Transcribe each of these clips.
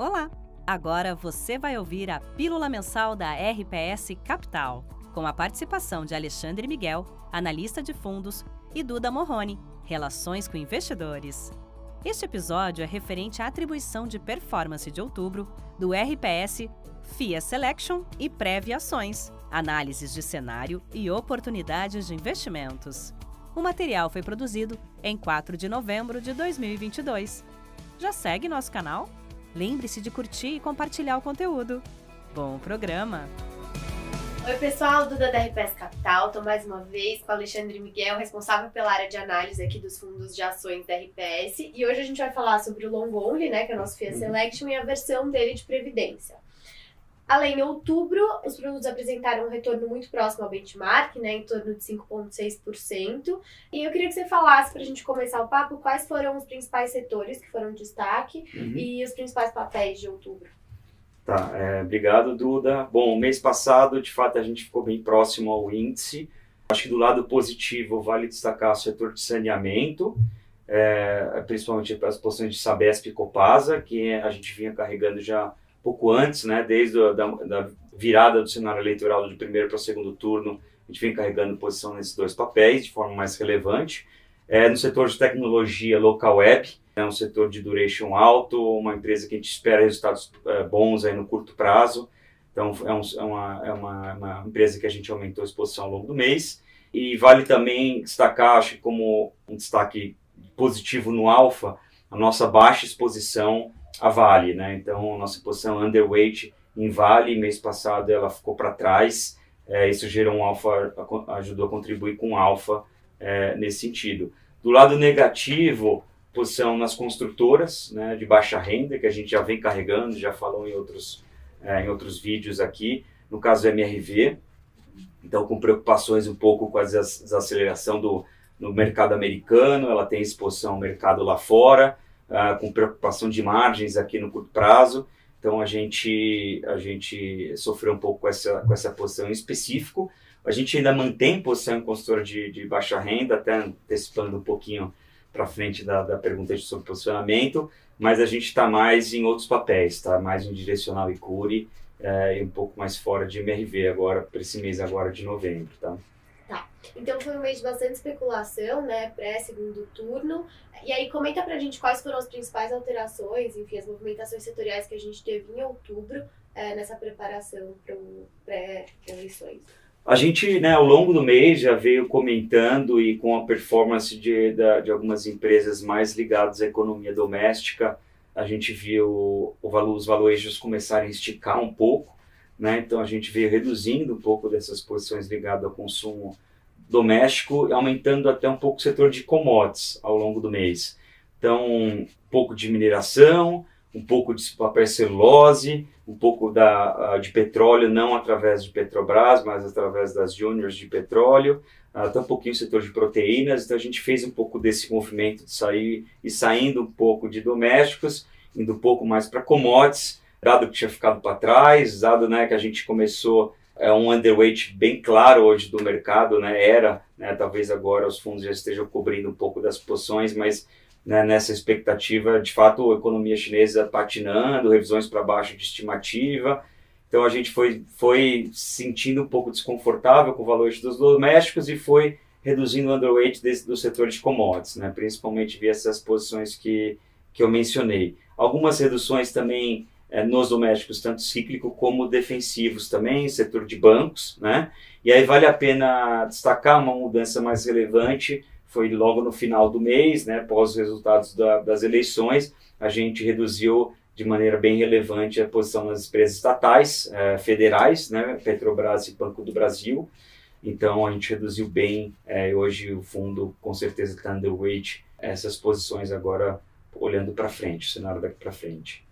Olá! Agora você vai ouvir a Pílula Mensal da RPS Capital, com a participação de Alexandre Miguel, analista de fundos, e Duda Morrone, Relações com Investidores. Este episódio é referente à atribuição de performance de outubro do RPS FIA Selection e Prévia Ações, análises de cenário e oportunidades de investimentos. O material foi produzido em 4 de novembro de 2022. Já segue nosso canal? Lembre-se de curtir e compartilhar o conteúdo. Bom programa! Oi, pessoal, Duda da RPS Capital. Estou mais uma vez com o Alexandre Miguel, responsável pela área de análise aqui dos fundos de ações da RPS. E hoje a gente vai falar sobre o Long Only, né, que é o nosso FIA Selection, e a versão dele de previdência. Além, em outubro, os produtos apresentaram um retorno muito próximo ao benchmark, né, em torno de 5,6%. E eu queria que você falasse, para a gente começar o papo, quais foram os principais setores que foram destaque uhum. e os principais papéis de outubro. Tá, é, obrigado, Duda. Bom, mês passado, de fato, a gente ficou bem próximo ao índice. Acho que do lado positivo, vale destacar o setor de saneamento, é, principalmente as posições de Sabesp e Copasa, que a gente vinha carregando já pouco antes, né, desde a da, da virada do cenário eleitoral de primeiro para segundo turno, a gente vem carregando posição nesses dois papéis de forma mais relevante. É, no setor de tecnologia, local web, é um setor de duration alto, uma empresa que a gente espera resultados é, bons aí no curto prazo. Então, é, um, é, uma, é uma, uma, empresa que a gente aumentou a exposição ao longo do mês. E vale também destacar, acho que como um destaque positivo no alfa, a nossa baixa exposição a Vale, né? Então, nossa posição underweight em Vale, mês passado ela ficou para trás, é, isso gerou um alfa, ajudou a contribuir com alfa é, nesse sentido. Do lado negativo, posição nas construtoras, né, de baixa renda, que a gente já vem carregando, já falou em outros, é, em outros vídeos aqui, no caso do MRV, então com preocupações um pouco com a desaceleração do, no mercado americano, ela tem exposição ao mercado lá fora, uh, com preocupação de margens aqui no curto prazo. Então a gente, a gente sofreu um pouco com essa, com essa posição em específico. A gente ainda mantém posição em consultora de, de baixa renda, até antecipando um pouquinho para frente da, da pergunta sobre posicionamento, mas a gente está mais em outros papéis, tá? mais em direcional e cure é, e um pouco mais fora de MRV agora, para esse mês agora de novembro. Tá? Então foi um mês de bastante especulação, né? Pré-segundo turno. E aí comenta pra gente quais foram as principais alterações, enfim, as movimentações setoriais que a gente teve em outubro é, nessa preparação para o pré-eleições. A gente, né, ao longo do mês, já veio comentando e com a performance de, de, algumas empresas mais ligadas à economia doméstica, a gente viu o valor, os valores começarem a esticar um pouco. Né? Então a gente veio reduzindo um pouco dessas posições ligadas ao consumo doméstico aumentando até um pouco o setor de commodities ao longo do mês. Então, um pouco de mineração, um pouco de papel celulose, um pouco da, de petróleo, não através de Petrobras, mas através das juniors de petróleo, até um pouquinho o setor de proteínas. Então, a gente fez um pouco desse movimento de sair e saindo um pouco de domésticos, indo um pouco mais para commodities, dado que tinha ficado para trás, dado né, que a gente começou é um underweight bem claro hoje do mercado, né? Era, né? Talvez agora os fundos já estejam cobrindo um pouco das posições, mas né, nessa expectativa, de fato, a economia chinesa patinando, revisões para baixo de estimativa. Então a gente foi, foi sentindo um pouco desconfortável com o valor dos domésticos e foi reduzindo o underweight desse, do setor de commodities, né? principalmente via essas posições que, que eu mencionei. Algumas reduções também é, nos domésticos, tanto cíclico como defensivos também, setor de bancos, né? E aí vale a pena destacar uma mudança mais relevante, foi logo no final do mês, né, após os resultados da, das eleições, a gente reduziu de maneira bem relevante a posição nas empresas estatais, é, federais, né, Petrobras e Banco do Brasil. Então a gente reduziu bem, é, hoje o fundo com certeza está underweight essas posições agora olhando para frente, o cenário daqui para frente.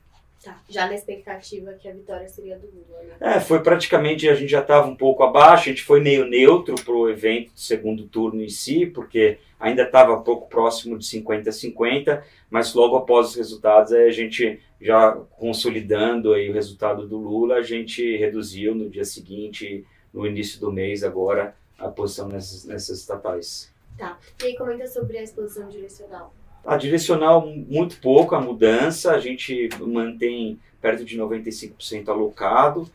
Tá. Já na expectativa que a vitória seria do Lula, né? É, foi praticamente, a gente já estava um pouco abaixo, a gente foi meio neutro para o evento do segundo turno em si, porque ainda estava um pouco próximo de 50-50, mas logo após os resultados, a gente já consolidando aí o resultado do Lula, a gente reduziu no dia seguinte, no início do mês agora, a posição nessas, nessas estatais. Tá. E aí comenta sobre a exposição direcional. A direcional, muito pouco a mudança, a gente mantém perto de 95% alocado,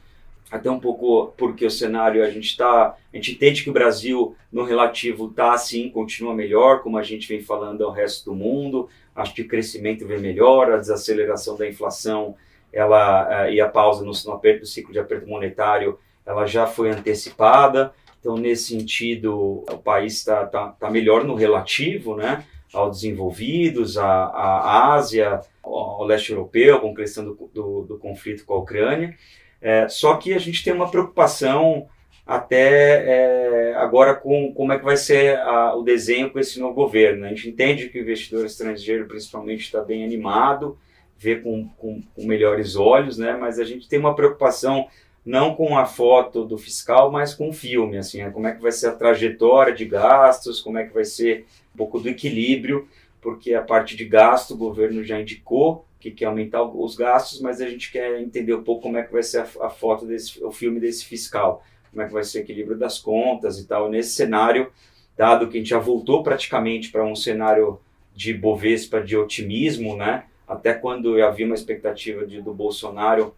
até um pouco porque o cenário a gente está, a gente entende que o Brasil no relativo está assim, continua melhor, como a gente vem falando ao resto do mundo, acho que o crescimento vem melhor, a desaceleração da inflação ela, eh, e a pausa no, no aperto do ciclo de aperto monetário, ela já foi antecipada, então nesse sentido o país está tá, tá melhor no relativo, né, aos desenvolvidos, à, à Ásia, ao leste europeu, com a questão do, do, do conflito com a Ucrânia, é, só que a gente tem uma preocupação até é, agora com como é que vai ser a, o desenho com esse novo governo. A gente entende que o investidor estrangeiro, principalmente, está bem animado, vê com, com, com, melhores olhos, né? mas a gente tem uma preocupação não com a foto do fiscal, mas com o filme, assim, é como é que vai ser a trajetória de gastos, como é que vai ser um pouco do equilíbrio, porque a parte de gasto o governo já indicou que quer aumentar os gastos, mas a gente quer entender um pouco como é que vai ser a, a foto desse, o filme desse fiscal como é que vai ser o equilíbrio das contas e tal. Nesse cenário, dado que a gente já voltou praticamente para um cenário de Bovespa de otimismo, né? Até quando havia uma expectativa de, do Bolsonaro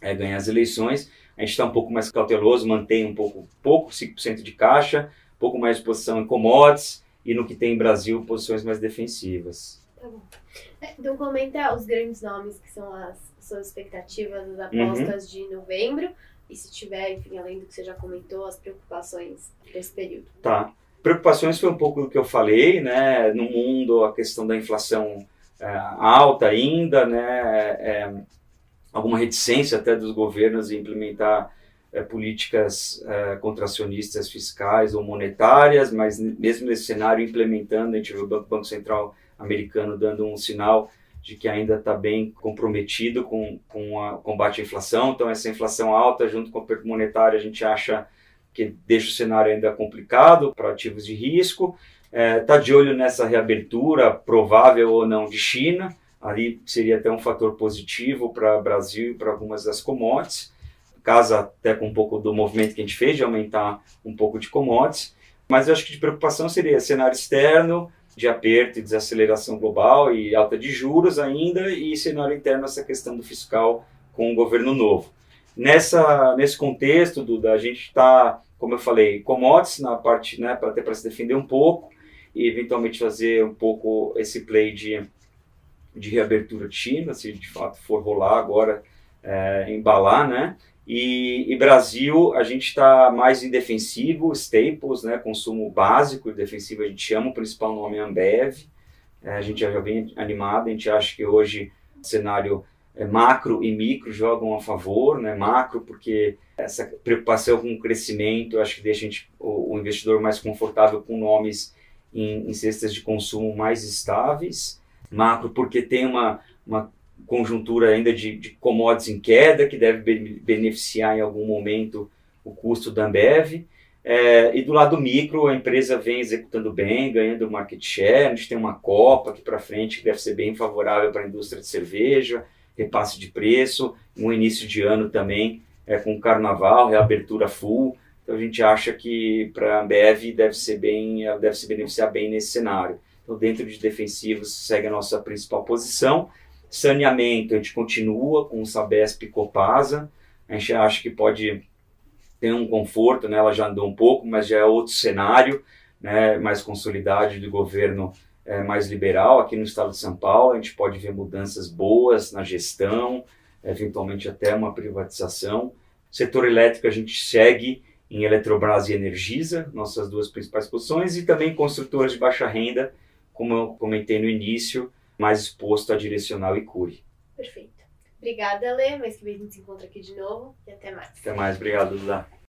é, ganhar as eleições, a gente está um pouco mais cauteloso, mantém um pouco, pouco 5% de caixa, um pouco mais de posição em commodities e no que tem em Brasil, posições mais defensivas. Tá bom. É, então comenta os grandes nomes que são as suas expectativas, as apostas uhum. de novembro e se tiver, enfim, além do que você já comentou, as preocupações desse período. Tá. Preocupações foi um pouco do que eu falei, né? No mundo, a questão da inflação é, alta ainda, né? É, alguma reticência até dos governos em implementar é, políticas é, contracionistas fiscais ou monetárias, mas mesmo nesse cenário implementando, a gente viu o Banco, Central americano dando um sinal de que ainda está bem comprometido com, com o combate à inflação. Então, essa inflação alta, junto com o aperto monetário, a gente acha que deixa o cenário ainda complicado para ativos de risco. Está é, tá de olho nessa reabertura, provável ou não, de China. Ali seria até um fator positivo para o Brasil e para algumas das commodities. Casa até com um pouco do movimento que a gente fez de aumentar um pouco de commodities. Mas eu acho que de preocupação seria cenário externo, de aperto e desaceleração global e alta de juros ainda, e cenário interno essa questão do fiscal com o governo novo. Nessa, nesse contexto, Duda, a gente está, como eu falei, commodities na parte, né, para até para se defender um pouco e eventualmente fazer um pouco esse play de, de reabertura de China, se de fato for rolar agora, é, embalar, né? E, e, Brasil, a gente está mais em defensivo, staples, né, consumo básico, defensivo a gente chama, o principal nome Ambev. É, a gente já vem animado, a gente acha que hoje o cenário é, macro e micro jogam a favor, né, macro porque essa preocupação com o crescimento, acho que deixa a gente, o, o investidor mais confortável com nomes em, em cestas de consumo mais estáveis. Macro porque tem uma, uma conjuntura ainda de, de commodities em queda, que deve beneficiar em algum momento o custo da Ambev. É, e do lado micro, a empresa vem executando bem, ganhando market share. A gente tem uma Copa aqui para frente que deve ser bem favorável para a indústria de cerveja, repasse de preço, um início de ano também é, com carnaval, reabertura full. Então a gente acha que para a Ambev deve ser bem, deve se beneficiar bem nesse cenário. Então dentro de defensivos segue a nossa principal posição. Saneamento, a gente continua com o Sabesp e Copasa. A gente acha que pode ter um conforto, né? ela já andou um pouco, mas já é outro cenário, né? mais consolidado de governo é, mais liberal. Aqui no estado de São Paulo, a gente pode ver mudanças boas na gestão, eventualmente até uma privatização. Setor elétrico, a gente segue em Eletrobras e Energisa, nossas duas principais posições, e também construtoras de baixa renda, como eu comentei no início, mais exposto a direcional e cure. Perfeito. Obrigada, Lê. Mês que vem a gente se encontra aqui de novo e até mais. Até mais. Obrigado, Duda.